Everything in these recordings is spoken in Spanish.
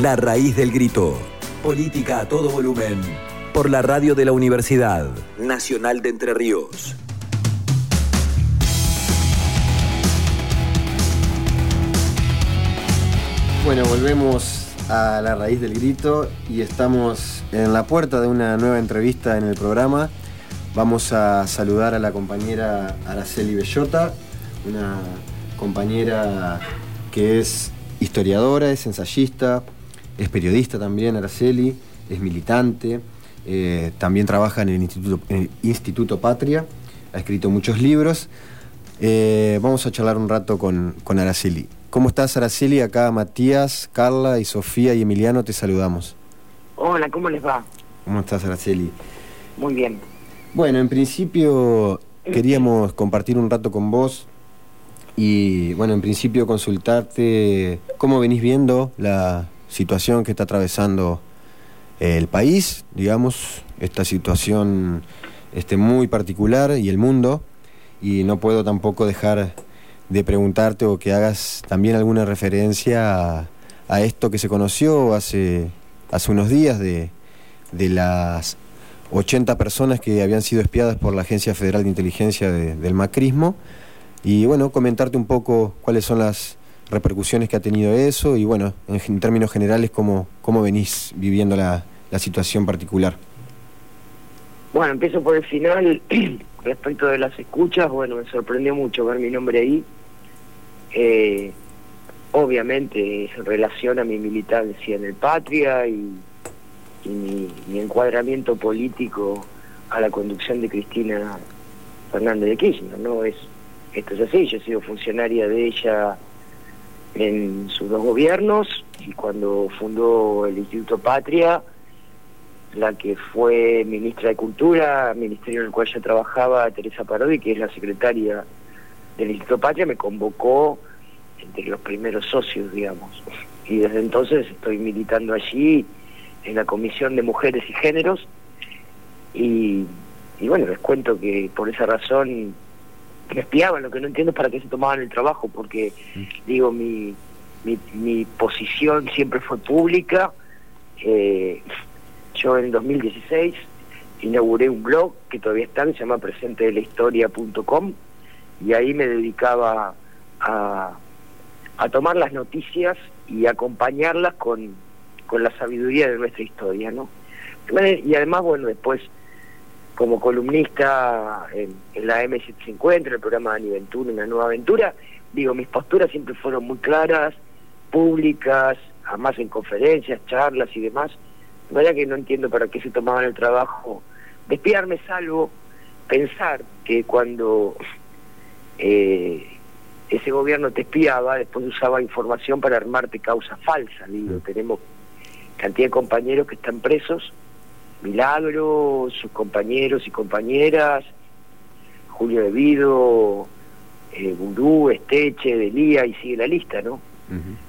La raíz del grito. Política a todo volumen. Por la radio de la Universidad Nacional de Entre Ríos. Bueno, volvemos a la raíz del grito y estamos en la puerta de una nueva entrevista en el programa. Vamos a saludar a la compañera Araceli Bellota, una compañera que es historiadora, es ensayista, es periodista también, Araceli, es militante, eh, también trabaja en el Instituto, Instituto Patria, ha escrito muchos libros. Eh, vamos a charlar un rato con, con Araceli. ¿Cómo estás, Araceli? Acá Matías, Carla y Sofía y Emiliano te saludamos. Hola, ¿cómo les va? ¿Cómo estás, Araceli? Muy bien. Bueno, en principio queríamos compartir un rato con vos y, bueno, en principio consultarte cómo venís viendo la situación que está atravesando el país, digamos, esta situación este, muy particular y el mundo, y no puedo tampoco dejar de preguntarte o que hagas también alguna referencia a, esto que se conoció hace, hace unos días de, de, las 80 personas que habían sido espiadas por la Agencia Federal de Inteligencia del Macrismo. Y bueno, comentarte un poco cuáles son las repercusiones que ha tenido eso y bueno, en, términos generales cómo, cómo venís viviendo la, la situación particular. Bueno, empiezo por el final. Respecto de las escuchas, bueno, me sorprendió mucho ver mi nombre ahí eh, obviamente en relación a mi militancia en el Patria y, mi, encuadramiento político a la conducción de Cristina Fernández de Kirchner, ¿no? Es, esto es así, yo he sido funcionaria de ella en sus dos gobiernos y cuando fundó el Instituto Patria, la que fue ministra de Cultura, ministerio en el cual yo trabajaba, Teresa Parodi, que es la secretaria del Instituto Patria me convocó entre los primeros socios, digamos. Y desde entonces estoy militando allí en la Comisión de Mujeres y Géneros. Y, bueno, les cuento que por esa razón me espiaban, lo que no entiendo es para qué se tomaban el trabajo, porque digo, mi, mi, posición siempre fue pública. Eh, yo en 2016 inauguré un blog que todavía está, se llama presentedelahistoria.com y ahí me dedicaba a, a tomar las noticias y acompañarlas con, con la sabiduría de nuestra historia, ¿no? Y además, bueno, después como columnista en, la M750, en el programa de Aniventura, Una Nueva Aventura, digo, mis posturas siempre fueron muy claras, públicas, además en conferencias, charlas y demás. De verdad que no entiendo para qué se tomaban el trabajo de espiarme, salvo pensar que cuando eh, ese gobierno te espiaba, después usaba información para armarte causa falsa. Digo, tenemos cantidad de compañeros que están presos, Milagro, sus compañeros y compañeras, Julio De Vido, eh, Gurú, Esteche, Delía, y sigue la lista, ¿no?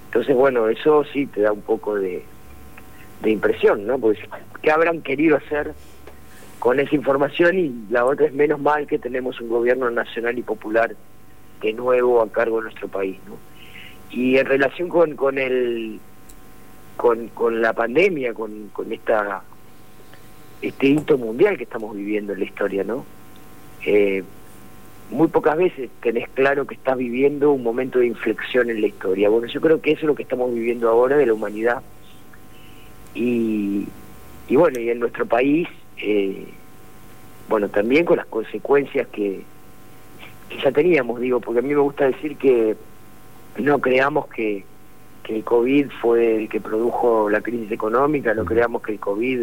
Entonces, bueno, eso sí te da un poco de, de impresión, ¿no? Porque ¿qué habrán querido hacer con esa información? Y la otra es menos mal que tenemos un gobierno nacional y popular de nuevo a cargo de nuestro país. ¿no? Y en relación con, con, el, con, con la pandemia, con, con esta este hito mundial que estamos viviendo en la historia, ¿no? Eh, muy pocas veces tenés claro que estás viviendo un momento de inflexión en la historia. Bueno, yo creo que eso es lo que estamos viviendo ahora de la humanidad. Y, y bueno, y en nuestro país, eh, bueno, también con las consecuencias que, que ya teníamos, digo, porque a mí me gusta decir que no creamos que, que el COVID fue el que produjo la crisis económica, no creamos que el COVID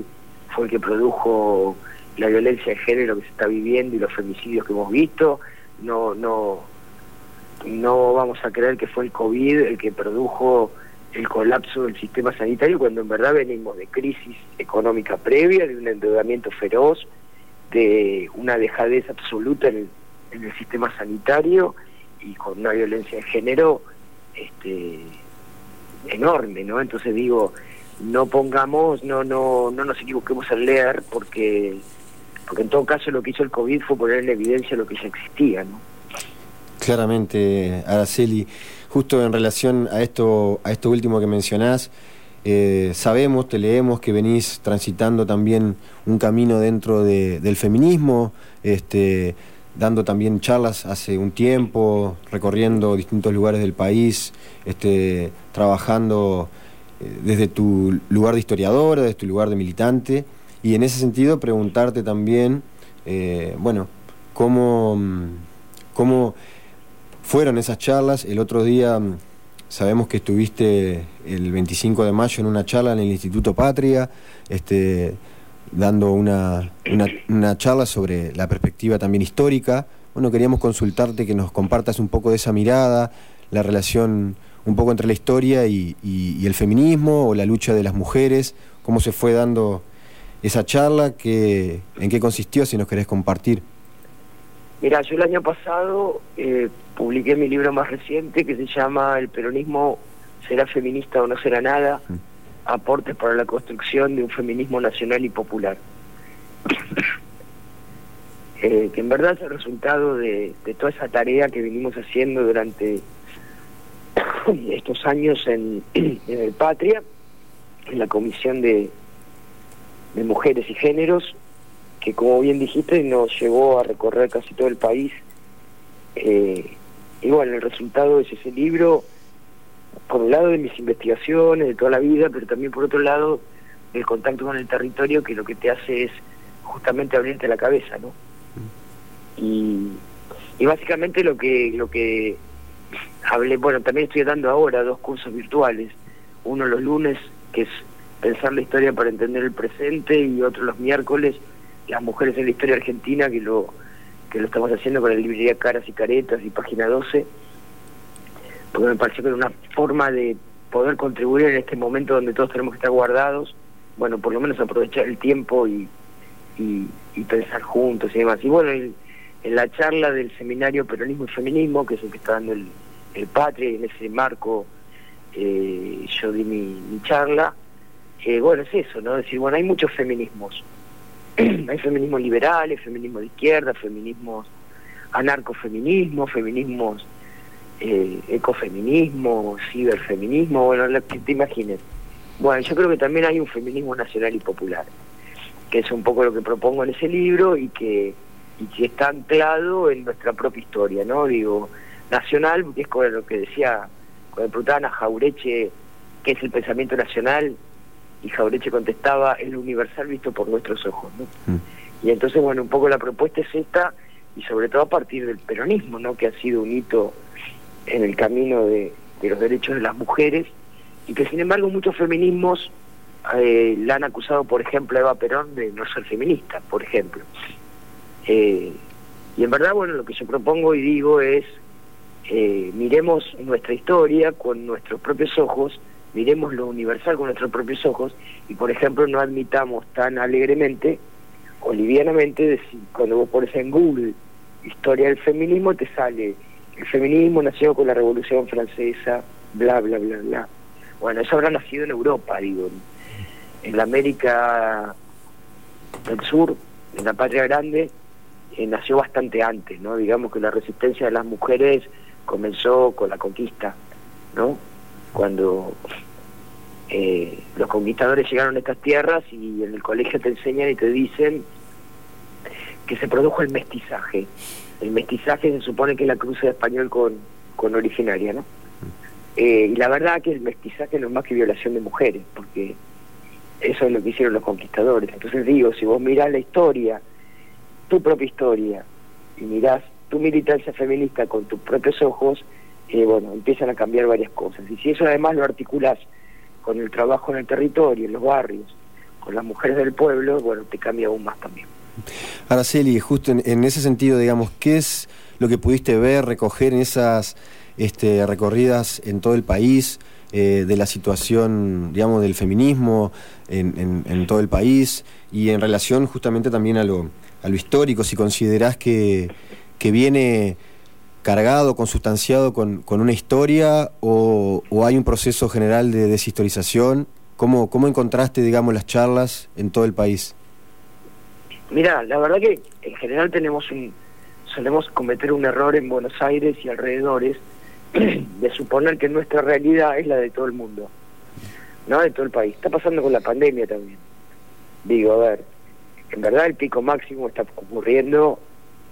fue el que produjo la violencia de género que se está viviendo y los femicidios que hemos visto, no, no, no vamos a creer que fue el COVID el que produjo el colapso del sistema sanitario cuando en verdad venimos de crisis económica previa, de un endeudamiento feroz, de una dejadez absoluta en el en el sistema sanitario y con una violencia de género este, enorme, ¿no? Entonces digo, no pongamos, no, no, no nos equivoquemos al leer porque porque en todo caso lo que hizo el COVID fue poner en evidencia lo que ya existía, ¿no? Claramente, Araceli, justo en relación a esto, a esto último que mencionás, eh, sabemos, te leemos que venís transitando también un camino dentro del feminismo, este, dando también charlas hace un tiempo, recorriendo distintos lugares del país, este, trabajando desde tu lugar de historiadora, desde tu lugar de militante, y en ese sentido preguntarte también, eh, bueno, cómo, cómo fueron esas charlas. El otro día Sabemos que estuviste el 25 de mayo en una charla en el Instituto Patria, este, dando una, una, charla sobre la perspectiva también histórica. Bueno, queríamos consultarte que nos compartas un poco de esa mirada, la relación un poco entre la historia y, el feminismo o la lucha de las mujeres, cómo se fue dando esa charla, que, en qué consistió, si nos querés compartir. Mira, yo el año pasado eh, publiqué mi libro más reciente que se llama El peronismo será feminista o no será nada, mm. aportes para la construcción de un feminismo nacional y popular. Eh, que en verdad es el resultado de, toda esa tarea que venimos haciendo durante estos años en, en el Patria, en la Comisión de, de Mujeres y Géneros, que como bien dijiste nos llevó a recorrer casi todo el país. Eh, y bueno, el resultado es ese libro, por un lado de mis investigaciones, de toda la vida, pero también por otro lado el contacto con el territorio que lo que te hace es justamente abrirte la cabeza, ¿no? Y, y básicamente lo que lo que hablé, bueno, también estoy dando ahora dos cursos virtuales, uno los lunes, que es pensar la historia para entender el presente, y otro los miércoles, las mujeres en la historia argentina, que lo, que lo estamos haciendo con la librería Caras y Caretas y Página 12, porque me pareció que era una forma de poder contribuir en este momento donde todos tenemos que estar guardados, bueno, por lo menos aprovechar el tiempo y, y, pensar juntos y demás. Y bueno, en, la charla del seminario Peronismo y Feminismo, que es el que está dando el, el Patria, y en ese marco eh, yo di mi, charla, eh, bueno, es eso, ¿no? Es decir, bueno, hay muchos feminismos, hay feminismos liberales, feminismo de izquierda, feminismos anarcofeminismos, feminismos eh, ecofeminismo, ciberfeminismo, bueno, lo que te imagines. Bueno, yo creo que también hay un feminismo nacional y popular, que es un poco lo que propongo en ese libro y que, y que está anclado en nuestra propia historia, ¿no? Digo, nacional, es con lo que decía, cuando preguntaban a Jaureche qué es el pensamiento nacional, y Jaureche contestaba el universal visto por nuestros ojos ¿no? Mm. y entonces bueno un poco la propuesta es esta y sobre todo a partir del peronismo no que ha sido un hito en el camino de, los derechos de las mujeres y que sin embargo muchos feminismos eh, la han acusado por ejemplo a Eva Perón de no ser feminista por ejemplo eh, y en verdad bueno lo que yo propongo y digo es eh, miremos nuestra historia con nuestros propios ojos miremos lo universal con nuestros propios ojos y, por ejemplo, no admitamos tan alegremente o livianamente, cuando vos pones en Google historia del feminismo, te sale el feminismo nació con la Revolución Francesa, bla, bla, bla, bla. Bueno, eso habrá nacido en Europa, digo, en la América del Sur, en la Patria Grande, eh, nació bastante antes, ¿no? Digamos que la resistencia de las mujeres comenzó con la conquista, ¿no? Cuando eh, los conquistadores llegaron a estas tierras y en el colegio te enseñan y te dicen que se produjo el mestizaje. El mestizaje se supone que es la cruza de español con, con originaria, ¿no? Eh, y la verdad que el mestizaje no es más que violación de mujeres, porque eso es lo que hicieron los conquistadores. Entonces digo, si vos mirás la historia, tu propia historia, y mirás tu militancia feminista con tus propios ojos, eh, bueno, empiezan a cambiar varias cosas. Y si eso además lo articulas con el trabajo en el territorio, en los barrios, con las mujeres del pueblo, bueno, te cambia aún más también. Araceli, justo en, ese sentido, digamos, ¿qué es lo que pudiste ver, recoger en esas este, recorridas en todo el país? Eh, de la situación, digamos, del feminismo en, todo el país y en relación justamente también a lo, a lo histórico, si considerás que, que viene cargado, consustanciado con, una historia o, hay un proceso general de deshistorización? ¿Cómo, ¿Cómo encontraste, digamos, las charlas en todo el país? Mira, la verdad que en general tenemos un, solemos cometer un error en Buenos Aires y alrededores de suponer que nuestra realidad es la de todo el mundo. ¿no? De todo el país. Está pasando con la pandemia también. Digo, a ver, en verdad el pico máximo está ocurriendo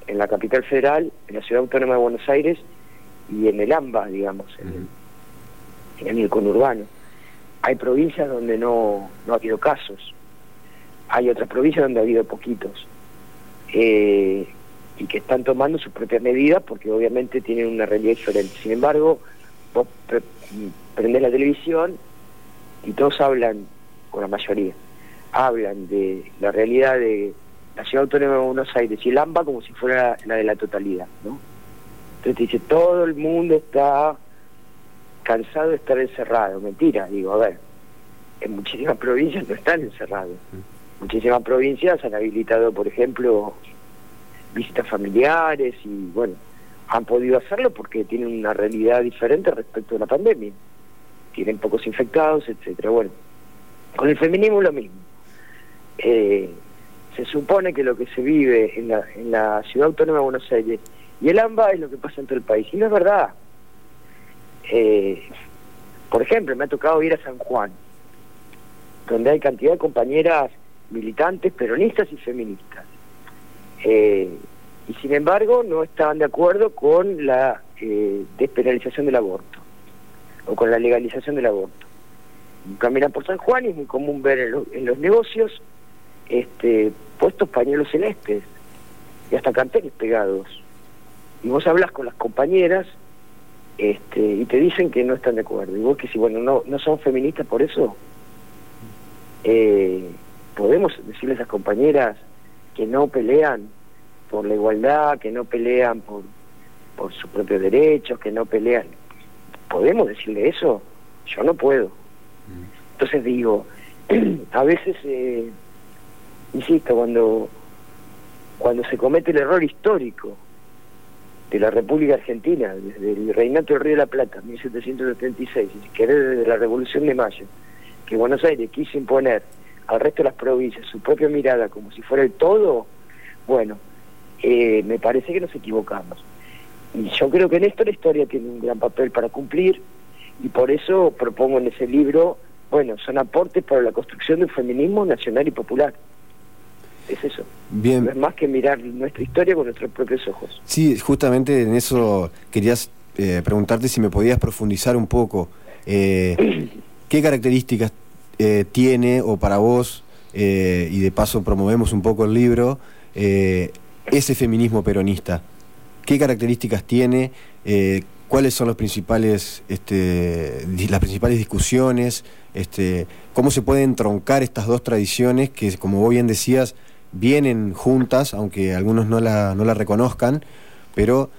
en la capital federal, en la ciudad autónoma de Buenos Aires y en el AMBA, digamos, en, en el conurbano. Hay provincias donde no, no ha habido casos, hay otras provincias donde ha habido poquitos, eh, y que están tomando sus propias medidas porque obviamente tienen una realidad diferente. Sin embargo, vos prendés la televisión y todos hablan, con la mayoría, hablan de la realidad de la ciudad autónoma de Buenos Aires y el AMBA como si fuera la de la totalidad, ¿no? Entonces te dice, todo el mundo está cansado de estar encerrado. Mentira, digo, a ver, en muchísimas provincias no están encerrados. Mm. Muchísimas provincias han habilitado, por ejemplo, visitas familiares y, bueno, han podido hacerlo porque tienen una realidad diferente respecto a la pandemia. Tienen pocos infectados, etcétera. Bueno, con el feminismo lo mismo. Eh, se supone que lo que se vive en la, en la ciudad autónoma de Buenos Aires y el AMBA es lo que pasa en todo el país. Y no es verdad. Eh, por ejemplo, me ha tocado ir a San Juan, donde hay cantidad de compañeras militantes, peronistas y feministas. Eh, y sin embargo no estaban de acuerdo con la eh, despenalización del aborto o con la legalización del aborto. Caminan por San Juan y es muy común ver en, los negocios este, puestos pañuelos celestes y hasta carteles pegados. Y vos hablas con las compañeras este, y te dicen que no están de acuerdo. Y vos que si, bueno, no, no son feministas por eso, eh, podemos decirle a esas compañeras que no pelean por la igualdad, que no pelean por, por sus propios derechos, que no pelean. ¿Podemos decirle eso? Yo no puedo. Entonces digo, a veces, eh, insisto, cuando, cuando se comete el error histórico de la República Argentina, desde el Reinato del Río de la Plata, 1776, y si querés desde la Revolución de Mayo, que Buenos Aires quiso imponer al resto de las provincias su propia mirada como si fuera el todo, bueno, eh, me parece que nos equivocamos. Y yo creo que en esto la historia tiene un gran papel para cumplir y por eso propongo en ese libro, bueno, son aportes para la construcción de un feminismo nacional y popular. Es eso. Bien. No es más que mirar nuestra historia con nuestros propios ojos. Sí, justamente en eso querías eh, preguntarte si me podías profundizar un poco. Eh, ¿Qué características tiene o para vos, y de paso promovemos un poco el libro, ese feminismo peronista? ¿Qué características tiene? Eh, ¿Cuáles son los principales, este, las principales discusiones? Este, ¿Cómo se pueden troncar estas dos tradiciones que, como vos bien decías, vienen juntas, aunque algunos no la, no la reconozcan? Pero,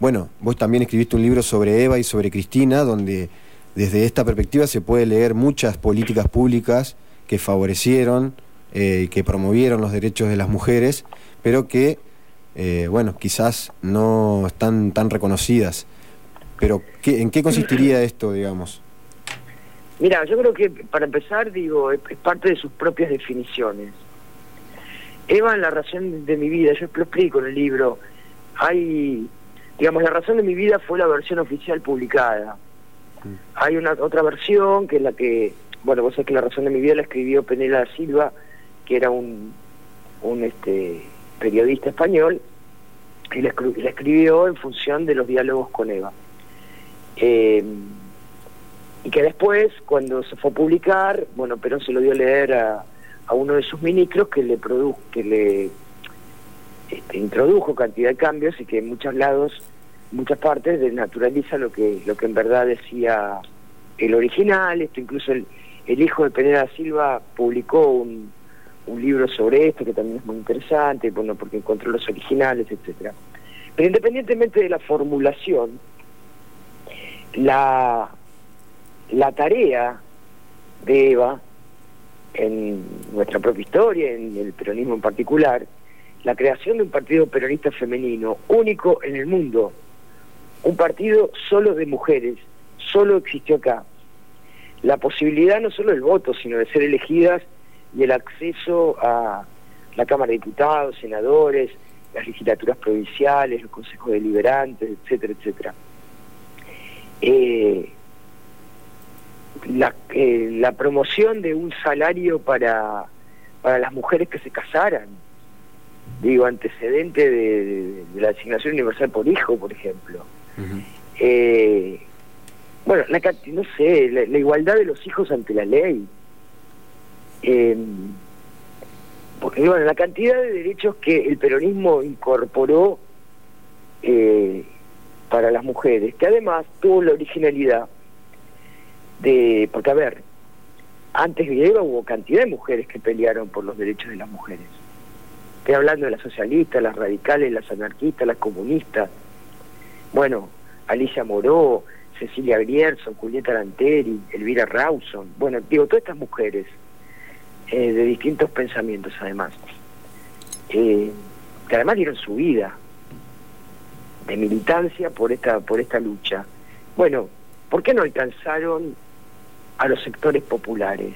bueno, vos también escribiste un libro sobre Eva y sobre Cristina, donde desde esta perspectiva se puede leer muchas políticas públicas que favorecieron y eh, que promovieron los derechos de las mujeres, pero que eh, bueno, quizás no están tan reconocidas. Pero, ¿qué, ¿en qué consistiría esto, digamos? Mira, yo creo que para empezar, digo, es, parte de sus propias definiciones. Eva, la razón de mi vida, yo lo explico en el libro, hay, digamos, la razón de mi vida fue la versión oficial publicada. Mm. Hay una otra versión que es la que, bueno, vos sabés que la razón de mi vida la escribió Penela Silva, que era un, un este, periodista español, y la, escribió en función de los diálogos con Eva. Eh, y que después, cuando se fue a publicar, bueno, Perón se lo dio a leer a, uno de sus ministros que le produjo, que le este, introdujo cantidad de cambios y que en muchos lados, muchas partes, desnaturaliza lo que, lo que en verdad decía el original. Esto incluso el, hijo de Peneda Silva publicó un, un libro sobre esto que también es muy interesante, bueno, porque encontró los originales, etcétera. Pero independientemente de la formulación, la, la tarea de Eva en nuestra propia historia, en el peronismo en particular, la creación de un partido peronista femenino único en el mundo, un partido solo de mujeres, solo existió acá. La posibilidad no solo del voto, sino de ser elegidas y el acceso a la Cámara de Diputados, senadores, las legislaturas provinciales, los consejos deliberantes, etcétera, etcétera. Eh, la, eh, la promoción de un salario para, para las mujeres que se casaran. Digo, antecedente de, la asignación universal por hijo, por ejemplo. eh, bueno, la, no sé, la, igualdad de los hijos ante la ley. Eh, porque bueno, la cantidad de derechos que el peronismo incorporó eh, para las mujeres, que además tuvo la originalidad de, porque a ver, antes de Eva hubo cantidad de mujeres que pelearon por los derechos de las mujeres. Estoy hablando de las socialistas, las radicales, las anarquistas, las comunistas. Bueno, Alicia Moró, Cecilia Grierson, Julieta Lanteri, Elvira Rawson. Bueno, digo, todas estas mujeres eh, de distintos pensamientos además, eh, que además dieron su vida de militancia por esta, por esta lucha. Bueno, ¿por qué no alcanzaron a los sectores populares.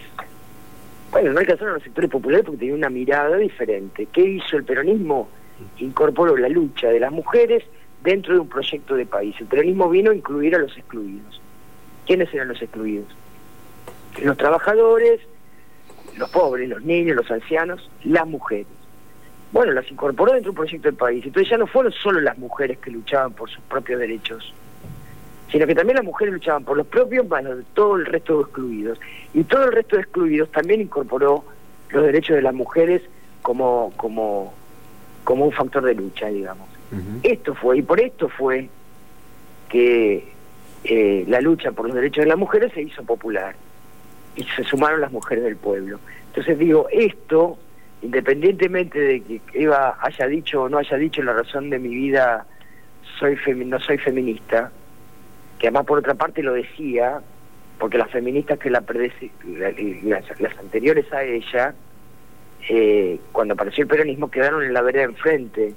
Bueno, no alcanzaron a los sectores populares porque tenían una mirada diferente. ¿Qué hizo el peronismo? Incorporó la lucha de las mujeres dentro de un proyecto de país. El peronismo vino a incluir a los excluidos. ¿Quiénes eran los excluidos? Los trabajadores, los pobres, los niños, los ancianos, las mujeres. Bueno, las incorporó dentro de un proyecto de país. Entonces ya no fueron solo las mujeres que luchaban por sus propios derechos, sino que también las mujeres luchaban por los propios más de todo el resto de excluidos. Y todo el resto de excluidos también incorporó los derechos de las mujeres como, como, como un factor de lucha, digamos. Esto fue, y por esto fue que eh, la lucha por los derechos de las mujeres se hizo popular y se sumaron las mujeres del pueblo. Entonces digo, esto, independientemente de que Eva haya dicho o no haya dicho la razón de mi vida, soy no soy feminista, que además por otra parte lo decía, porque las feministas que la las, las anteriores a ella, eh, cuando apareció el peronismo, quedaron en la vereda enfrente,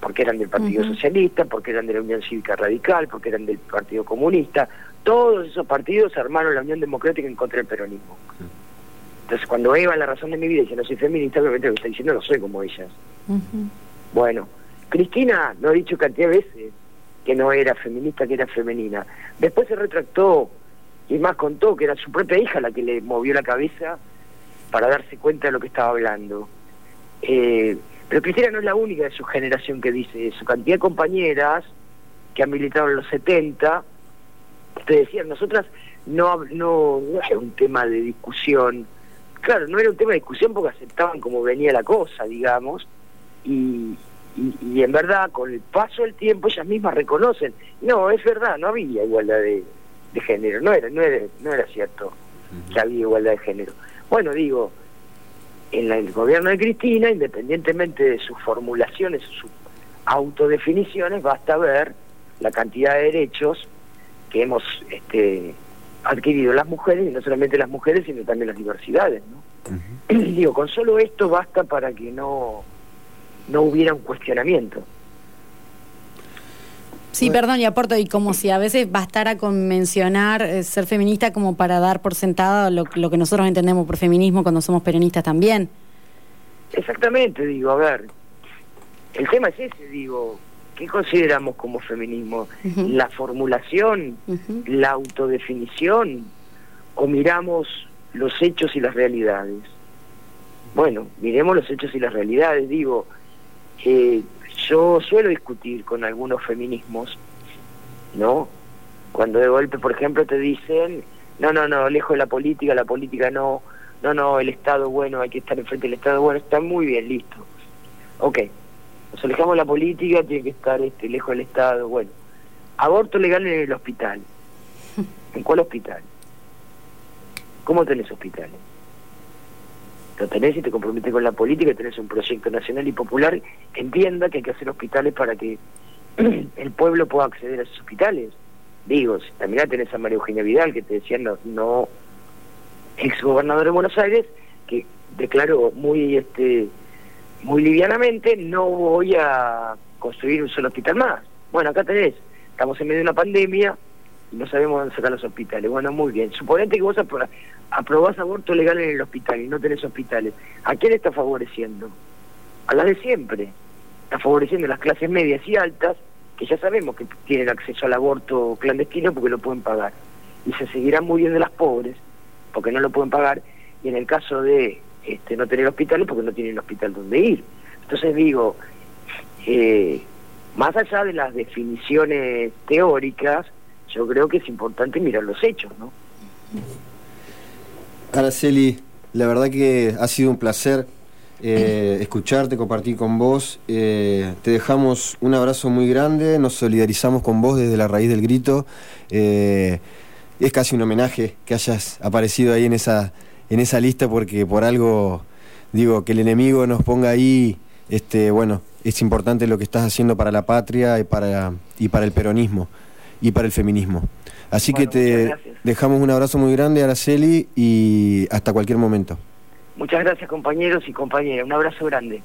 porque eran del Partido Socialista, porque eran de la Unión Cívica Radical, porque eran del Partido Comunista. Todos esos partidos armaron la Unión Democrática en contra del peronismo. Entonces, cuando Eva, la razón de mi vida, dice no soy feminista, obviamente lo que está diciendo no soy como ellas. Bueno, Cristina lo ha dicho cantidad de veces, que no era feminista, que era femenina. Después se retractó y más contó que era su propia hija la que le movió la cabeza para darse cuenta de lo que estaba hablando. Eh, pero Cristina no es la única de su generación que dice eso. Cantidad de compañeras que han militado en los 70, te decían, nosotras no, no, no era un tema de discusión. Claro, no era un tema de discusión porque aceptaban como venía la cosa, digamos, y, y, en verdad con el paso del tiempo ellas mismas reconocen, no, es verdad, no había igualdad de, género, no era, no era, no era cierto que había igualdad de género. Bueno, digo, en el gobierno de Cristina, independientemente de sus formulaciones, sus autodefiniciones, basta ver la cantidad de derechos que hemos este, adquirido las mujeres, y no solamente las mujeres, sino también las diversidades. ¿no? Digo, con solo esto basta para que no no hubiera un cuestionamiento. Sí, perdón, y aporto, y como si a veces bastara con mencionar eh, ser feminista como para dar por sentado lo, que nosotros entendemos por feminismo cuando somos peronistas también. Exactamente, digo, a ver, el tema es ese, digo, ¿qué consideramos como feminismo? ¿La formulación, la autodefinición o miramos los hechos y las realidades? Bueno, miremos los hechos y las realidades, digo, eh, yo suelo discutir con algunos feminismos, ¿no? Cuando de golpe, por ejemplo, te dicen, no, no, no, lejos de la política, la política no, no, no, el Estado bueno, hay que estar enfrente del Estado bueno, está muy bien, listo. Ok, nos alejamos de la política, tiene que estar este, lejos del Estado, bueno. Aborto legal en el hospital. ¿En cuál hospital? ¿Cómo tenés hospitales? Lo tenés y te comprometes con la política, tenés un proyecto nacional y popular entienda que hay que hacer hospitales para que el pueblo pueda acceder a esos hospitales. Digo, también tenés a María Eugenia Vidal, que te decía, no, no ex gobernador de Buenos Aires, que declaró muy este muy livianamente, no voy a construir un solo hospital más. Bueno, acá tenés, estamos en medio de una pandemia, y no sabemos dónde sacar los hospitales. Bueno, muy bien. Suponete que vos aprobás aborto legal en el hospital y no tenés hospitales. ¿A quién está favoreciendo? A las de siempre. Está favoreciendo a las clases medias y altas, que ya sabemos que tienen acceso al aborto clandestino porque lo pueden pagar. y se seguirán muriendo las pobres porque no lo pueden pagar y en el caso de este, no tener hospitales porque no tienen hospital donde ir. Entonces digo, eh, más allá de las definiciones teóricas, yo creo que es importante mirar los hechos, ¿no? Araceli, la verdad que ha sido un placer eh, escucharte, compartir con vos. Eh, te dejamos un abrazo muy grande, nos solidarizamos con vos desde la raíz del grito. Eh, es casi un homenaje que hayas aparecido ahí en esa, en esa lista porque por algo, digo, que el enemigo nos ponga ahí, este, bueno, es importante lo que estás haciendo para la patria y para, y para el peronismo y para el feminismo. Así que te dejamos un abrazo muy grande, Araceli, y hasta cualquier momento. Muchas gracias compañeros y compañeras, un abrazo grande.